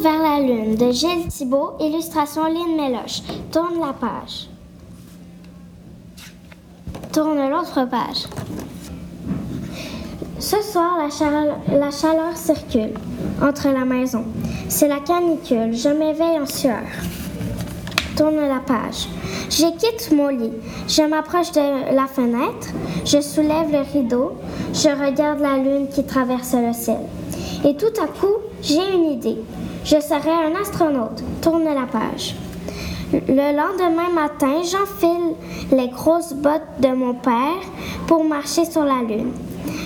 vers la Lune de Gilles Thibault, illustration Lynn Méloche. Tourne la page. Tourne l'autre page. Ce soir, la chaleur, la chaleur circule entre la maison. C'est la canicule. Je m'éveille en sueur. Tourne la page. Je quitte mon lit. Je m'approche de la fenêtre. Je soulève le rideau. Je regarde la lune qui traverse le ciel. Et tout à coup, j'ai une idée. Je serai un astronaute. Tourne la page. Le lendemain matin, j'enfile les grosses bottes de mon père pour marcher sur la lune.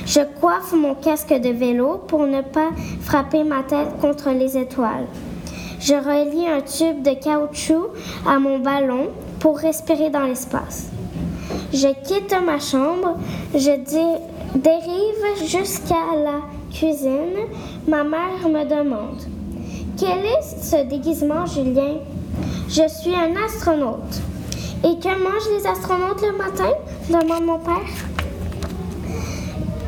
Je coiffe mon casque de vélo pour ne pas frapper ma tête contre les étoiles. Je relie un tube de caoutchouc à mon ballon pour respirer dans l'espace. Je quitte ma chambre, je dé- dérive jusqu'à la cuisine. Ma mère me demande Quel est ce déguisement, Julien? Je suis un astronaute. Et que mangent les astronautes le matin demande mon père?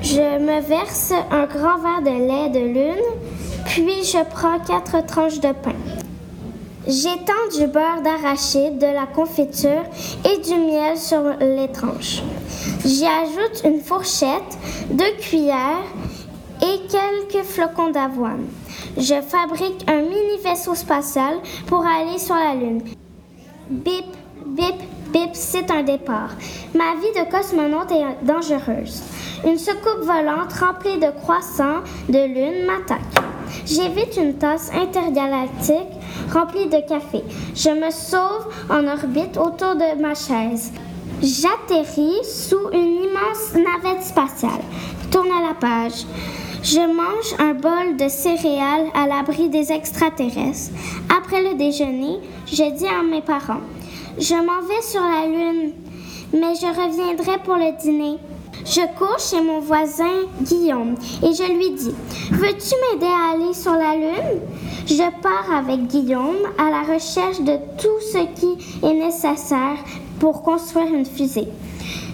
Je me verse un grand verre de lait de lune, puis je prends quatre tranches de pain. J'étends du beurre d'arachide, de la confiture et du miel sur les tranches. J'y ajoute une fourchette, deux cuillères et quelques flocons d'avoine. Je fabrique un mini vaisseau spatial pour aller sur la Lune. Bip, bip, bip, c'est un départ. Ma vie de cosmonaute est dangereuse. Une soucoupe volante remplie de croissants de lune m'attaque. J'évite une tasse intergalactique remplie de café. Je me sauve en orbite autour de ma chaise. J'atterris sous une immense navette spatiale. Tourne à la page. Je mange un bol de céréales à l'abri des extraterrestres. Après le déjeuner, je dis à mes parents Je m'en vais sur la Lune, mais je reviendrai pour le dîner. Je cours chez mon voisin Guillaume et je lui dis Veux-tu m'aider à aller sur la Lune? Je pars avec Guillaume à la recherche de tout ce qui est nécessaire pour construire une fusée.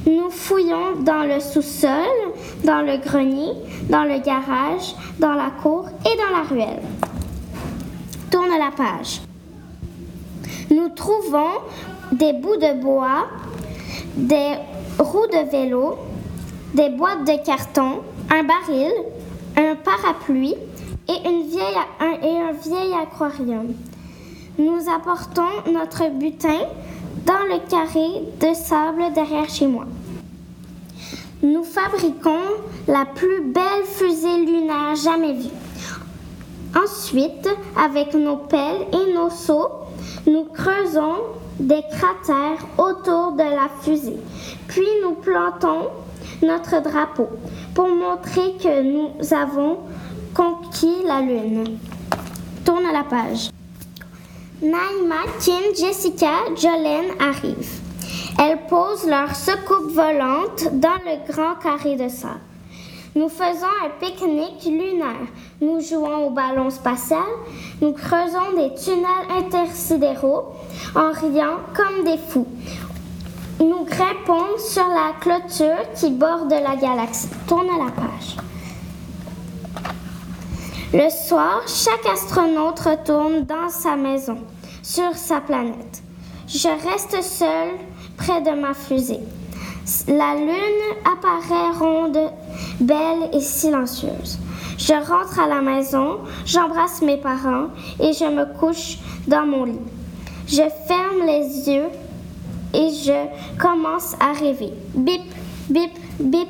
Nous fouillons dans le sous-sol, dans le grenier, dans le garage, dans la cour et dans la ruelle. Tourne la page. Nous trouvons des bouts de bois, des roues de vélo, des boîtes de carton, un baril, un parapluie et, et un vieil aquarium. Nous apportons notre butin dans le carré de sable derrière chez moi. Nous fabriquons la plus belle fusée lunaire jamais vue. Ensuite, avec nos pelles et nos seaux, nous creusons des cratères autour de la fusée. Puis nous plantons notre drapeau pour montrer que nous avons conquis la Lune. Tourne la page. Naïma, Kim, Jessica, Jolene arrivent. Elles posent leur secoupe volante dans le grand carré de sable. Nous faisons un pique-nique lunaire. Nous jouons au ballon spatial. Nous creusons des tunnels intersidéraux en riant comme des fous. Nous grimpons sur la clôture qui borde la galaxie. Tourne la page. Le soir, chaque astronaute retourne dans sa maison, sur sa planète. Je reste seule près de ma fusée. La lune apparaît ronde, belle et silencieuse. Je rentre à la maison, j'embrasse mes parents et je me couche dans mon lit. Je ferme les yeux et je commence à rêver. Bip, bip, bip,